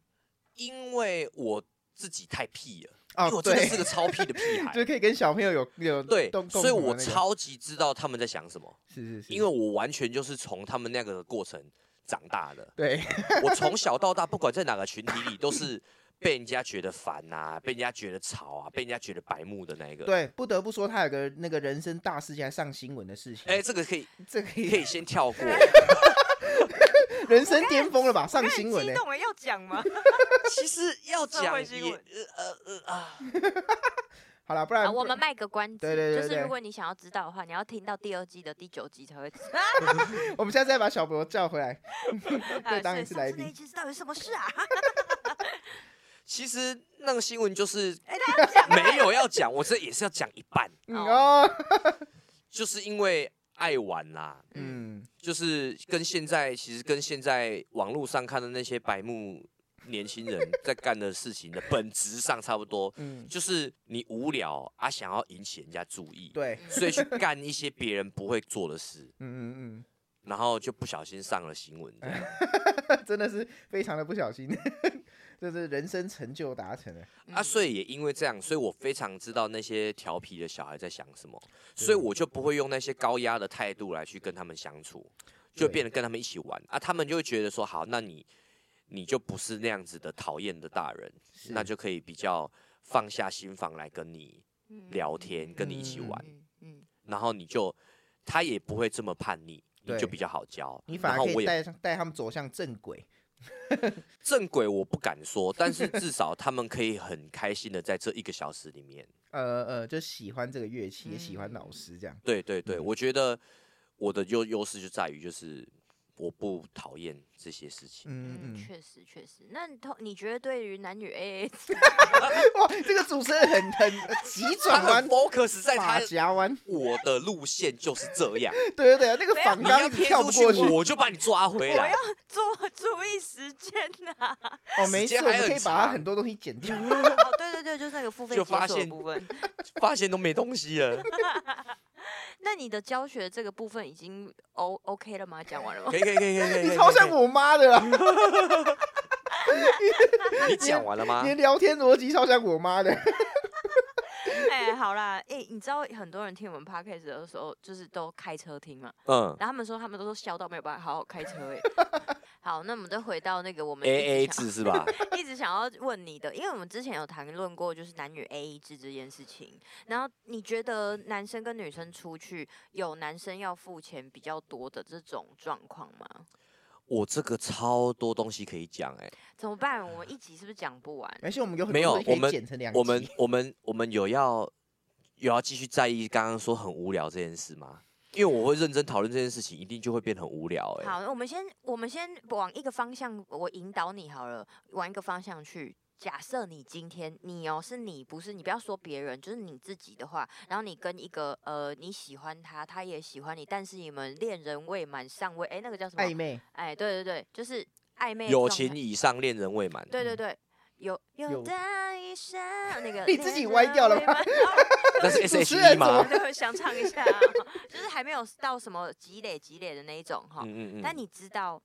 因为我。自己太屁了，哦、因为我真的是个超屁的屁孩，就可以跟小朋友有有对，所以我超级知道他们在想什么。是是是，因为我完全就是从他们那个过程长大的。对，我从小到大，不管在哪个群体里，都是被人家觉得烦啊，被人家觉得吵啊，被人家觉得白目的那一个。对，不得不说他有个那个人生大事件，上新闻的事情。哎、欸，这个可以，这个可以，可以先跳过。人生巅峰了吧？上新闻呢？激动了要讲吗？其实要讲也呃呃啊。好了，不然我们卖个关子。对对对，就是如果你想要知道的话，你要听到第二季的第九集才会知道。我们现在再把小博叫回来，再当一次来宾。那集到底什么事啊？其实那个新闻就是没有要讲，我这也是要讲一半哦。就是因为。爱玩啦，嗯，就是跟现在其实跟现在网络上看的那些白目年轻人在干的事情的本质上差不多，嗯，就是你无聊啊，想要引起人家注意，对，所以去干一些别人不会做的事，嗯 嗯嗯，然后就不小心上了新闻，真的是非常的不小心。就是人生成就达成了。啊，所以也因为这样，所以我非常知道那些调皮的小孩在想什么，所以我就不会用那些高压的态度来去跟他们相处，就变得跟他们一起玩。啊，他们就会觉得说好，那你你就不是那样子的讨厌的大人，那就可以比较放下心房来跟你聊天，跟你一起玩，然后你就他也不会这么叛逆，你就比较好教，你反而可以带带他们走向正轨。正轨我不敢说，但是 至少他们可以很开心的在这一个小时里面，呃呃，就喜欢这个乐器，也喜欢老师这样。对对对，我觉得我的优优势就在于就是。我不讨厌这些事情。嗯嗯，确实确实。那你你觉得对于男女 AA 哇，这个主持人很很 急转弯，focus 在他夹弯。我的路线就是这样。对对对，那个反刚跳不过去，我就把你抓回来。我要做注意时间呐。哦，没事，我们可以把他很多东西剪掉。哦，对对对，就是那个付费解锁的部分，发现都没东西了。那你的教学这个部分已经 O OK 了吗？讲完了吗？可以可以可以可以，你超像我妈的啦！你讲完了吗？你聊天逻辑超像我妈的。哎、欸，好啦，哎、欸，你知道很多人听我们 podcast 的时候，就是都开车听嘛。嗯。然后他们说，他们都说笑到没有办法好好开车。哎。好，那我们再回到那个我们 A A 制是吧？一直想要问你的，因为我们之前有谈论过，就是男女 A A 制这件事情。然后你觉得男生跟女生出去，有男生要付钱比较多的这种状况吗？我这个超多东西可以讲哎、欸，怎么办？我们一集是不是讲不完？而且我们有没有？我们我们我们我们有要有要继续在意刚刚说很无聊这件事吗？因为我会认真讨论这件事情，一定就会变很无聊哎、好，我们先我们先往一个方向，我引导你好了，往一个方向去。假设你今天你哦是你不是你不要说别人，就是你自己的话，然后你跟一个呃你喜欢他，他也喜欢你，但是你们恋人未满尚未，哎那个叫什么？暧昧。哎，对对对，就是暧昧。友情以上，恋人未满。对对对，有有的一生 那个。你自己歪掉了吗？那是 S H E 吗？对，想唱一下，就是还没有到什么积累积累的那一种哈。嗯嗯嗯。但你知道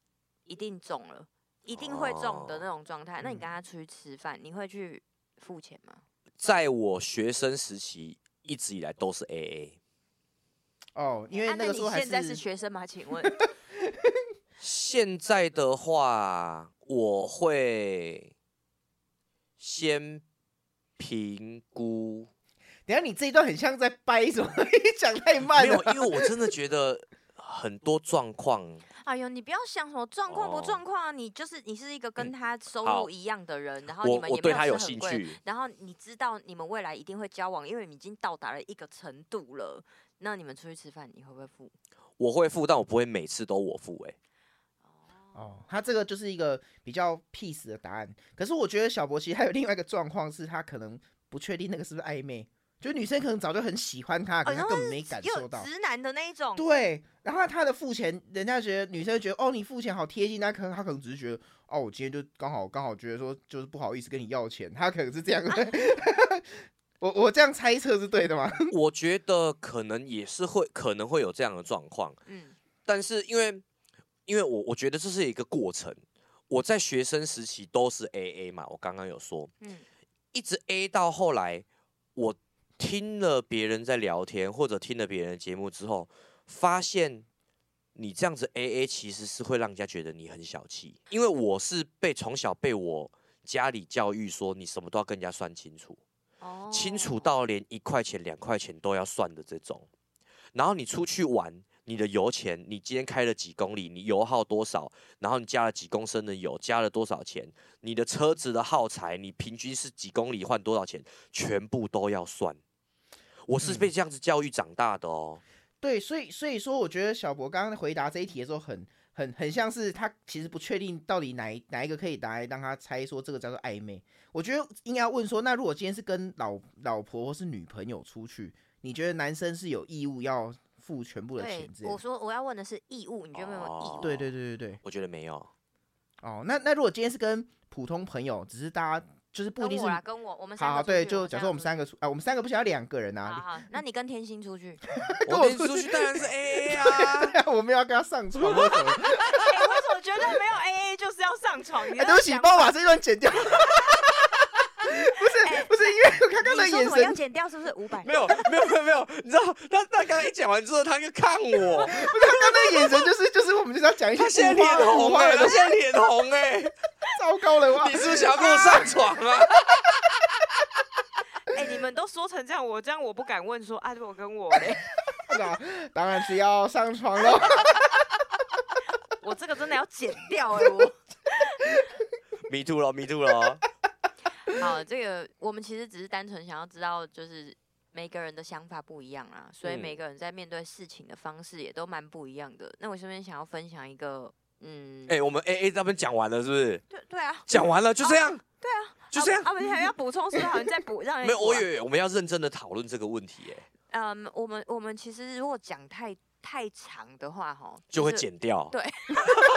一定中了。一定会中的那种状态，那你跟他出去吃饭，你会去付钱吗？在我学生时期，一直以来都是 AA。哦，因为那个时候还是、啊、你现在是学生吗？请问？现在的话，我会先评估。等下，你这一段很像在掰什么？你讲太慢了。没有，因为我真的觉得很多状况。哎呦，你不要想什么状况不状况啊！你就是你是一个跟他收入一样的人，然后你们也对他有兴趣，然后你知道你们未来一定会交往，因为你已经到达了一个程度了。那你们出去吃饭，你会不会付？我会付，但我不会每次都我付。哎，哦，他这个就是一个比较 peace 的答案。可是我觉得小博其实还有另外一个状况，是他可能不确定那个是不是暧昧。就女生可能早就很喜欢他，可是他根本没感受到。直男的那一种。对，然后他的付钱，人家觉得女生觉得哦，你付钱好贴心，那可能他可能只是觉得哦，我今天就刚好刚好觉得说就是不好意思跟你要钱，他可能是这样的。啊、我我这样猜测是对的吗？我觉得可能也是会可能会有这样的状况。嗯，但是因为因为我我觉得这是一个过程，我在学生时期都是 AA 嘛，我刚刚有说，嗯，一直 A 到后来我。听了别人在聊天，或者听了别人的节目之后，发现你这样子 AA 其实是会让人家觉得你很小气。因为我是被从小被我家里教育说，你什么都要跟人家算清楚，哦清楚到连一块钱、两块钱都要算的这种。然后你出去玩，你的油钱，你今天开了几公里，你油耗多少，然后你加了几公升的油，加了多少钱，你的车子的耗材，你平均是几公里换多少钱，全部都要算。我是被这样子教育长大的哦。对，所以所以说，我觉得小博刚刚回答这一题的时候很，很很很像是他其实不确定到底哪一哪一个可以答来让他猜说这个叫做暧昧。我觉得应该要问说，那如果今天是跟老老婆或是女朋友出去，你觉得男生是有义务要付全部的钱？我说我要问的是义务，你觉得没有义务？哦、对对对对对，我觉得没有。哦，那那如果今天是跟普通朋友，只是大家。就是不一定是跟我，跟我，我们三个好，对，就假设我们三个出啊，我们三个不想要两个人啊。好，好，那你跟天心出去，跟我出去当然是 A A 啊。我们要跟他上床，为什么？为什么绝对没有 A A 就是要上床？哎，对不起，帮我把这段剪掉。不是不是，因为我刚刚的眼神要剪掉，是不是五百？没有没有没有没有，你知道他他刚刚一讲完之后，他就看我，他刚刚的眼神就是就是我们就是要讲一些。他现在脸红哎，他现在脸红哎，糟糕了哇！你是不是想要跟我上床啊？哎，你们都说成这样，我这样我不敢问说啊，我跟我嘞，当然是要上床了。我这个真的要剪掉哎，我。Me too 了，Me too 了。好，这个我们其实只是单纯想要知道，就是每个人的想法不一样啊，所以每个人在面对事情的方式也都蛮不一样的。那我这边想要分享一个，嗯，哎、欸，我们 A A 这边讲完了是不是？对对啊，讲完了就这样。哦、对啊，就这样。啊，我们还要补充是不是？好像再补 让人没有，我以为我们要认真的讨论这个问题。哎，嗯，我们我们其实如果讲太太长的话，哈，就会剪掉。对。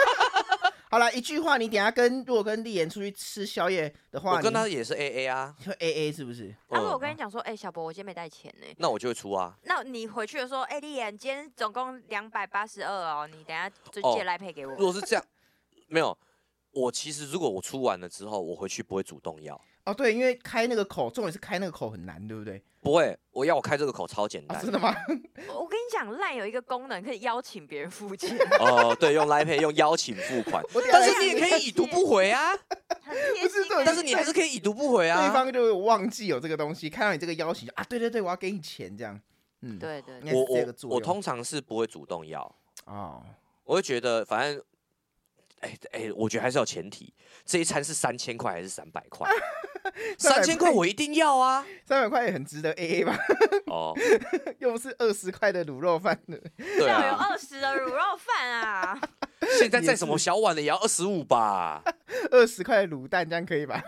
好了，一句话，你等下跟如果跟丽妍出去吃宵夜的话，我跟他也是 A A 啊，就 A A 是不是？他说我跟你讲说，哎、欸，小博，我今天没带钱呢，那我就会出啊。那你回去的时候，哎、欸，丽妍，今天总共两百八十二哦，你等下就借来配给我。如果是这样，没有，我其实如果我出完了之后，我回去不会主动要。哦，对，因为开那个口，重点是开那个口很难，对不对？不会，我要我开这个口超简单。啊、真的吗？我跟你讲，LINE 有一个功能可以邀请别人付钱。哦，对，用 LINE Pay 用邀请付款，但是你也可以已读不回啊。不是对，但是你还是可以已读不回啊。对方就忘记有这个东西，看到你这个邀请啊，对对对，我要给你钱这样。嗯，对对，对。我我我通常是不会主动要哦，我会觉得反正。哎哎，我觉得还是要前提，这一餐是三千块还是三百块？三千块我一定要啊，三百块也很值得 A A 吧？哦，又不是二十块的卤肉饭的，对啊，有二十的卤肉饭啊。现在再什么小碗的也要二十五吧？二十块卤蛋这样可以吧？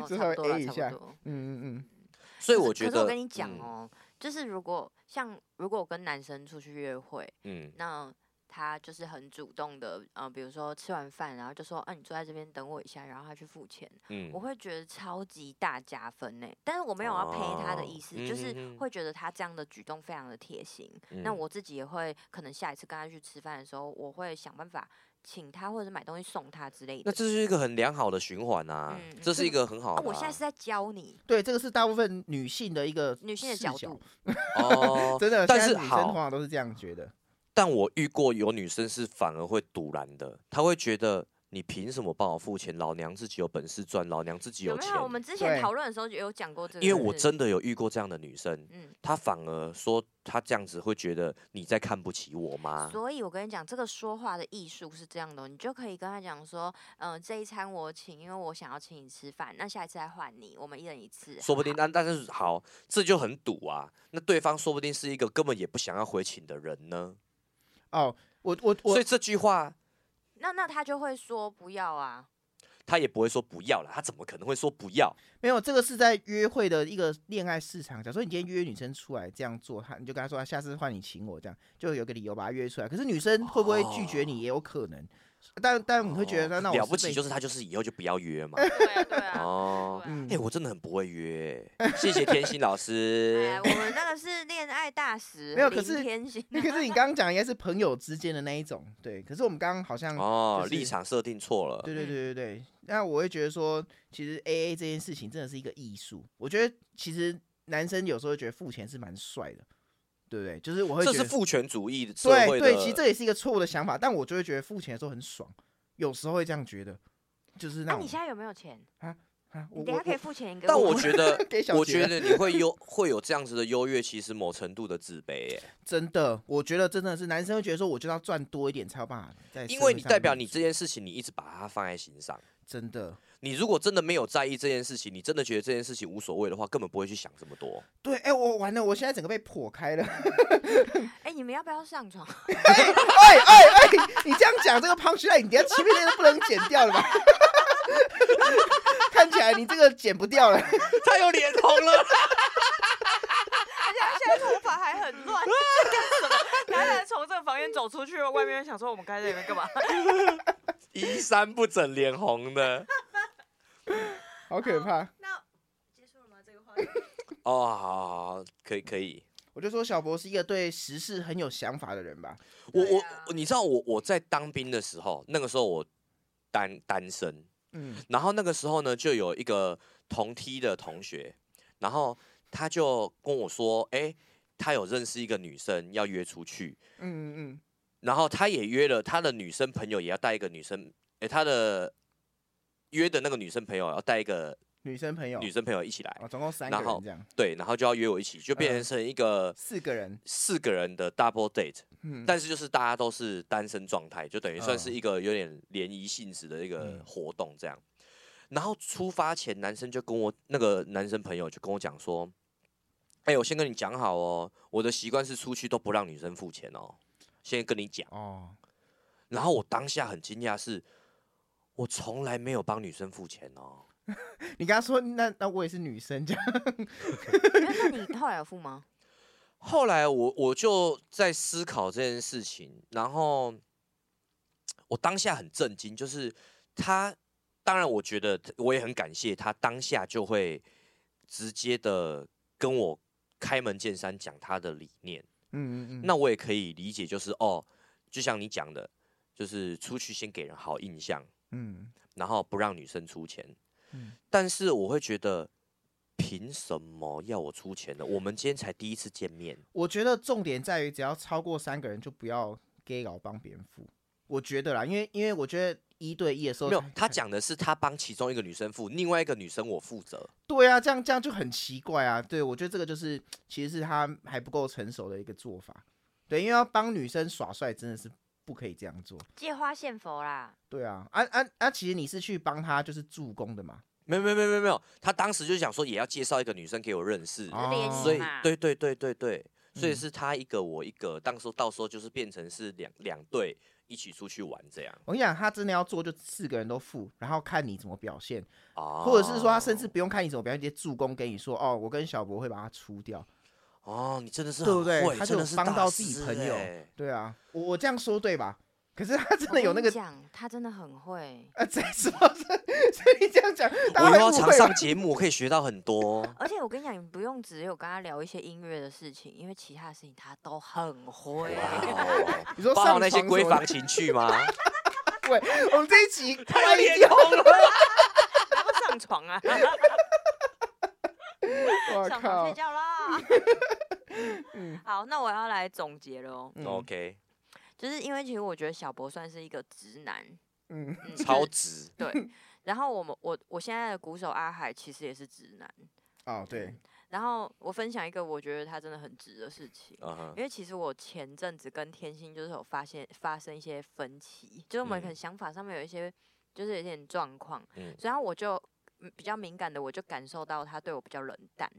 哦，差不多了，差不多。嗯嗯嗯。所以我觉得，可是我跟你讲哦、就是如果像如果我跟男生出去约会，嗯，那。他就是很主动的，呃，比如说吃完饭，然后就说，啊，你坐在这边等我一下，然后他去付钱，嗯，我会觉得超级大加分呢。但是我没有要陪他的意思，哦、就是会觉得他这样的举动非常的贴心。嗯、那我自己也会，可能下一次跟他去吃饭的时候，我会想办法请他，或者是买东西送他之类的。那这是一个很良好的循环啊，嗯、这是一个很好的、啊。我现在是在教你，对，这个是大部分女性的一个女性的角度。哦，真的，但是女生通常都是这样觉得。但我遇过有女生是反而会赌烂的，她会觉得你凭什么帮我付钱？老娘自己有本事赚，老娘自己有钱。有没有？我们之前讨论的时候有讲过这个。因为我真的有遇过这样的女生，嗯，她反而说她这样子会觉得你在看不起我吗？所以我跟你讲，这个说话的艺术是这样的，你就可以跟她讲说，嗯、呃，这一餐我请，因为我想要请你吃饭，那下一次再换你，我们一人一次。说不定，但但是好，这就很赌啊。那对方说不定是一个根本也不想要回请的人呢。哦。我我我，所以这句话，那那他就会说不要啊，他也不会说不要了，他怎么可能会说不要？没有，这个是在约会的一个恋爱市场。假如说你今天约女生出来这样做，他你就跟他说，下次换你请我，这样就有个理由把他约出来。可是女生会不会拒绝你，也有可能。但但你会觉得那、我、了不起，就是他就是以后就不要约嘛。对啊，对啊。哦，哎、欸，我真的很不会约。谢谢天心老 师。哎，我们那个是恋爱大使。没有，可是天心。可是你刚刚讲应该是朋友之间的那一种，对。可是我们刚刚好像、哦，立场设定错了。对对对对对。那我会觉得说，其实 A A 这件事情真的是一个艺术。我觉得其实男生有时候觉得付钱是蛮帅的。对不对？就是我会觉得这是父权主义的对对，其实这也是一个错误的想法，但我就会觉得付钱的时候很爽，有时候会这样觉得，就是那。那、啊、你现在有没有钱啊？啊，我等下可以付钱一个。但我觉得，我觉得你会 优会有这样子的优越，其实某程度的自卑耶。真的，我觉得真的是男生会觉得说，我就要赚多一点才有办法在。因为你代表你这件事情，你一直把它放在心上。真的。你如果真的没有在意这件事情，你真的觉得这件事情无所谓的话，根本不会去想这么多。对，哎、欸，我完了，我现在整个被破开了。哎、欸，你们要不要上床？哎哎哎，你这样讲这个 punchline，你等下前面那个不能剪掉了吧？看起来你这个剪不掉了，他有脸红了，而且他现在头发还很乱，什么？男人从这个房间走出去，外面想说我们该在里面干嘛？衣衫不整，脸红的。好可怕！那结束了吗？这个话题？哦，好好好，可以可以。我就说小博是一个对时事很有想法的人吧。我我，你知道我我在当兵的时候，那个时候我单单身，嗯，然后那个时候呢，就有一个同梯的同学，然后他就跟我说，哎、欸，他有认识一个女生要约出去，嗯嗯嗯，然后他也约了他的女生朋友，也要带一个女生，哎、欸，他的。约的那个女生朋友要带一个女生朋友，女生朋友一起来，哦，总共三个人这样。对，然后就要约我一起，就变成成一个四个人，四个人的 double date。嗯，但是就是大家都是单身状态，就等于算是一个有点联谊性质的一个活动这样。然后出发前，男生就跟我那个男生朋友就跟我讲说：“哎，我先跟你讲好哦，我的习惯是出去都不让女生付钱哦，先跟你讲哦。”然后我当下很惊讶是。我从来没有帮女生付钱哦。你刚刚说那那我也是女生这样。那 你后来有付吗？后来我我就在思考这件事情，然后我当下很震惊，就是他，当然我觉得我也很感谢他当下就会直接的跟我开门见山讲他的理念。嗯嗯嗯。那我也可以理解，就是哦，就像你讲的，就是出去先给人好印象。嗯，然后不让女生出钱，嗯，但是我会觉得，凭什么要我出钱呢？我们今天才第一次见面。我觉得重点在于，只要超过三个人，就不要给老帮别人付。我觉得啦，因为因为我觉得一对一的时候，没有他讲的是他帮其中一个女生付，另外一个女生我负责。对啊，这样这样就很奇怪啊。对，我觉得这个就是其实是他还不够成熟的一个做法。对，因为要帮女生耍帅，真的是。不可以这样做，借花献佛啦。对啊，啊啊啊！其实你是去帮他就是助攻的嘛？没有没有没有没有，他当时就想说也要介绍一个女生给我认识，哦、所以对对对对对，所以是他一个我一个，当时到时候就是变成是两两队一起出去玩这样。我跟你讲，他真的要做，就四个人都付，然后看你怎么表现，哦，或者是说他甚至不用看你怎么表现，直接助攻给你说，哦，我跟小博会把他出掉。哦，你真的是对不对？他就帮到自己己朋友。对啊，我我这样说对吧？可是他真的有那个讲，他真的很会。啊，这什么？所以你这样讲，我以后常上节目，我可以学到很多。而且我跟你讲，你不用只有跟他聊一些音乐的事情，因为其他的事情他都很会。你说上那些闺房情趣吗？对，我们这一集太脸红了，然后上床啊！我靠，睡觉啦。好，那我要来总结了。OK。就是因为其实我觉得小博算是一个直男，嗯，嗯超直，对。然后我们我我现在的鼓手阿海其实也是直男，哦对。然后我分享一个我觉得他真的很直的事情，uh huh. 因为其实我前阵子跟天心就是有发现发生一些分歧，就是我们可能想法上面有一些就是有点状况，嗯，所以我就比较敏感的我就感受到他对我比较冷淡，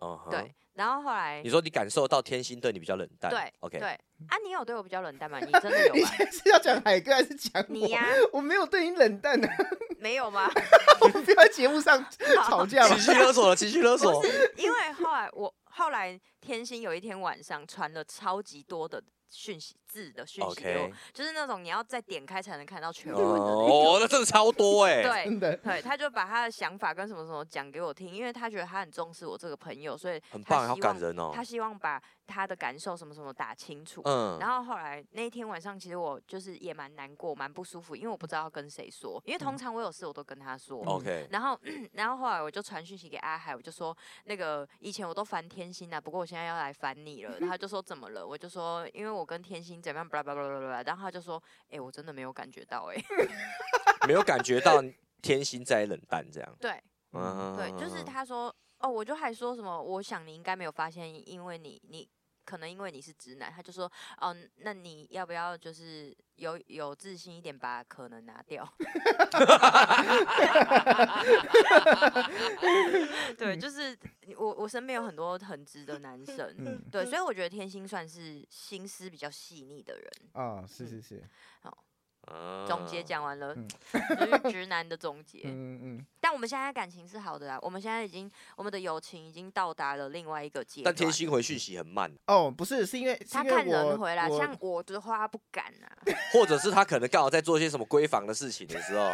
哦、uh，huh. 对。然后后来你说你感受到天心对你比较冷淡，对，OK，对啊，你有对我比较冷淡吗？你真的有吗？你是要讲海哥还是讲你呀？我没有对你冷淡的，没有吗？我们不要在节目上吵架了，情绪勒索了，情绪勒索。因为后来我后来天心有一天晚上传了超级多的。讯息字的讯息给我，就是那种你要再点开才能看到全文的那种。哦，那真的超多哎。对，对，他就把他的想法跟什么什么讲给我听，因为他觉得他很重视我这个朋友，所以很棒，好感人哦。他希望把他的感受什么什么打清楚。嗯。然后后来那一天晚上，其实我就是也蛮难过，蛮不舒服，因为我不知道要跟谁说，因为通常我有事我都跟他说。OK。然后，然后后来我就传讯息给阿海，我就说那个以前我都烦天心啊，不过我现在要来烦你了。他就说怎么了？我就说因为我跟天心怎么样。巴拉巴拉巴拉巴拉，然后他就说：“哎、欸，我真的没有感觉到、欸，哎，没有感觉到天心在冷淡这样。”对，嗯，对，就是他说：“哦，我就还说什么？我想你应该没有发现，因为你，你可能因为你是直男。”他就说：“哦，那你要不要就是有有自信一点，把可能拿掉？” 对，就是我我身边有很多很直的男生，嗯，对，所以我觉得天心算是心思比较细腻的人。啊，是是是，好，总结讲完了，嗯、就是直男的总结。嗯嗯。但我们现在感情是好的啦，我们现在已经我们的友情已经到达了另外一个阶段。但天心回讯息很慢。哦，不是，是因为他看人回来，像我的话不敢啊。或者是他可能刚好在做些什么闺房的事情的时候。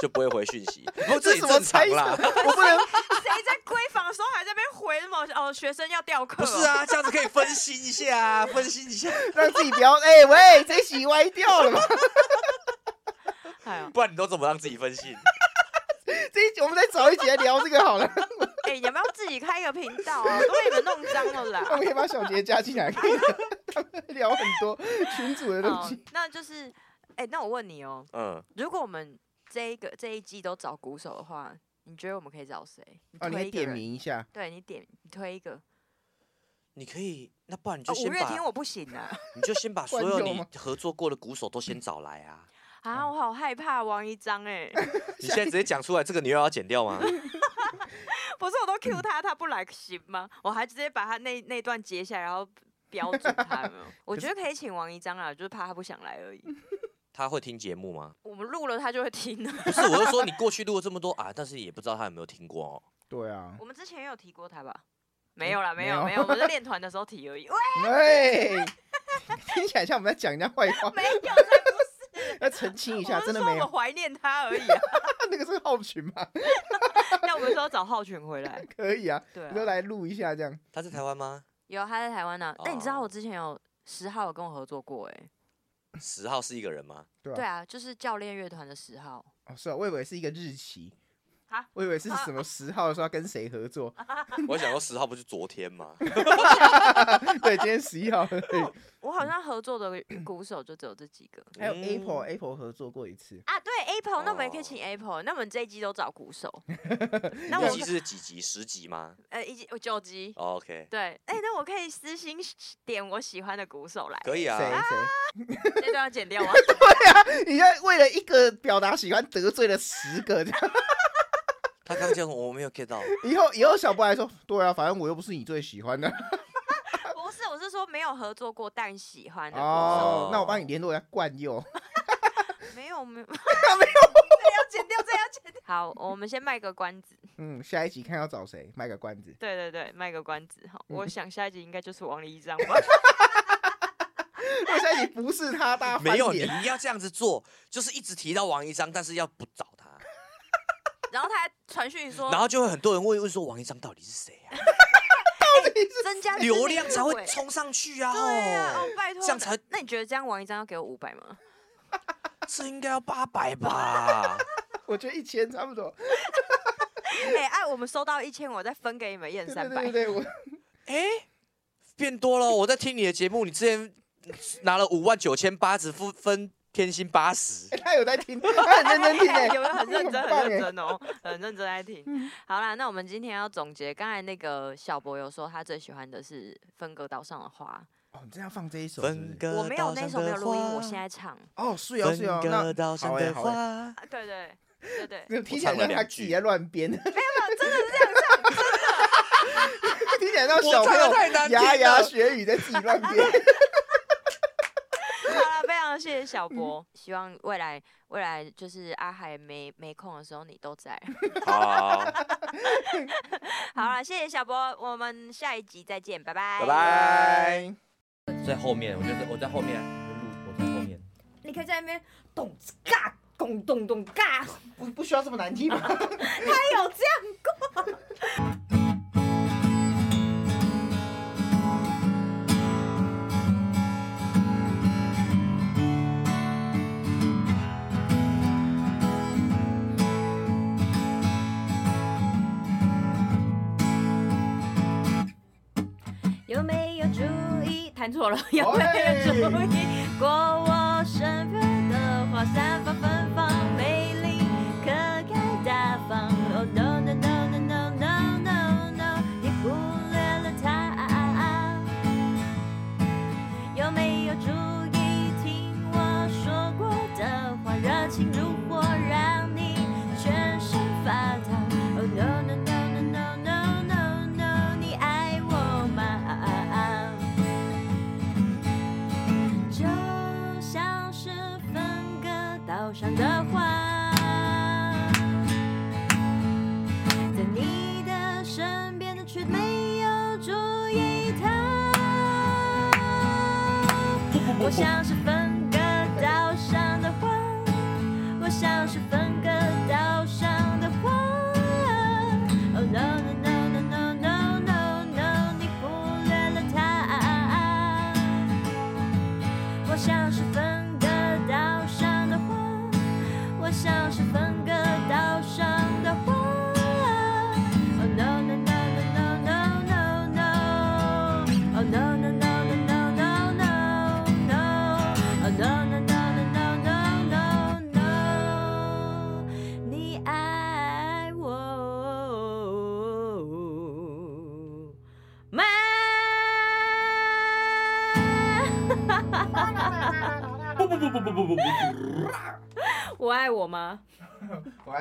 就不会回讯息，不过这也正常啦。我不能，谁在闺房的时候还在那边回什么？哦，学生要掉课。不是啊，这样子可以分析一下啊，分析一下，让自己不要哎、欸、喂，这一集歪掉了嘛。不然你都怎么让自己分心？这一集我们再找一集来聊这个好了。哎、欸，你要不要自己开一个频道啊？都被你们弄脏了啦。我们可以把小杰加进来，可以聊很多群主的东西。那就是，哎、欸，那我问你哦、喔，嗯，如果我们。这一个这一季都找鼓手的话，你觉得我们可以找谁？哦，你可以点名一下。对，你点，你推一个。你可以，那不然你就先把。五月天我不行啊。你就先把所有你合作过的鼓手都先找来啊。啊，我好害怕王一章哎。你现在直接讲出来，这个你又要剪掉吗？不是，我都 Q 他，他不来行吗？我还直接把他那那段截下来，然后标注他。我觉得可以请王一章啊，就是怕他不想来而已。他会听节目吗？我们录了，他就会听了。不是，我是说你过去录了这么多啊，但是也不知道他有没有听过哦。对啊。我们之前也有提过他吧？没有啦，没有，没有，我们在练团的时候提而已。喂，听起来像我们在讲人家坏话。没有。要澄清一下，真的没有。我怀念他而已啊。那个是浩群吗？那我们说要找浩群回来。可以啊。对。你就来录一下这样。他在台湾吗？有，他在台湾呢。但你知道我之前有十号有跟我合作过哎。十号是一个人吗？对啊，对啊，就是教练乐团的十号。哦，是啊，我以为是一个日期。哈我以为是什么十号的时候要跟谁合作。我想说十号不是昨天吗？对，今天十一号。我好像合作的鼓手就只有这几个。还有 Apple，Apple 合作过一次。啊，对 Apple，那我们也可以请 Apple。那我们这一集都找鼓手。那我一季是几集？十集吗？呃，一集九集。OK。对，哎，那我可以私心点我喜欢的鼓手来。可以啊。谁谁？这段要剪掉吗？对啊，你在为了一个表达喜欢得罪了十个这样。他刚讲我没有 get 到。以后以后小布还说，对啊，反正我又不是你最喜欢的。不是，我是说没有合作过但喜欢的。哦，那我帮你联络一下冠佑。没有没有没有，没有，这要剪掉，这要剪掉。好，我们先卖个关子。嗯，下一集看要找谁，卖个关子。对对对，卖个关子。好，嗯、我想下一集应该就是王一章吧。我下一集不是他，大家没有，你要这样子做，就是一直提到王一章，但是要不找他。然后他还传讯说，然后就会很多人问问说王一章到底是谁啊？增加流量才会冲上去啊！对啊，哦，拜托，这样才……那你觉得这样王一章要给我五百吗？这应该要八百吧？我觉得一千差不多。哎，哎，我们收到一千，我再分给你们一人三百。对对对，我哎，变多了。我在听你的节目，你之前拿了五万九千八，只分分天心八十。他有在听，他很认真听 哎，有没有很认真？很认真哦，很认真在听。好啦，那我们今天要总结，刚才那个小博有说他最喜欢的是分隔岛上的花。哦，你真要放这一首？分隔我没有那首没有录音，我现在唱。哦，是哦是哦，那好哎好哎。对对对对。没有听起来像他自己在乱编。没有没有，真的是这样唱，真的。听起来像小朋友牙牙学语在自己乱编。谢谢小博，希望未来未来就是阿海没没空的时候你都在。好。好了，谢谢小博，我们下一集再见，拜拜。拜拜。在后面，我觉得我在后面录，我在后面。你可以在那边咚嘎咚咚咚嘎，不不需要这么难听吗？他有这样过。看错了要不然没有注意？过我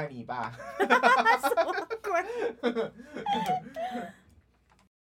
爱你吧。什么鬼？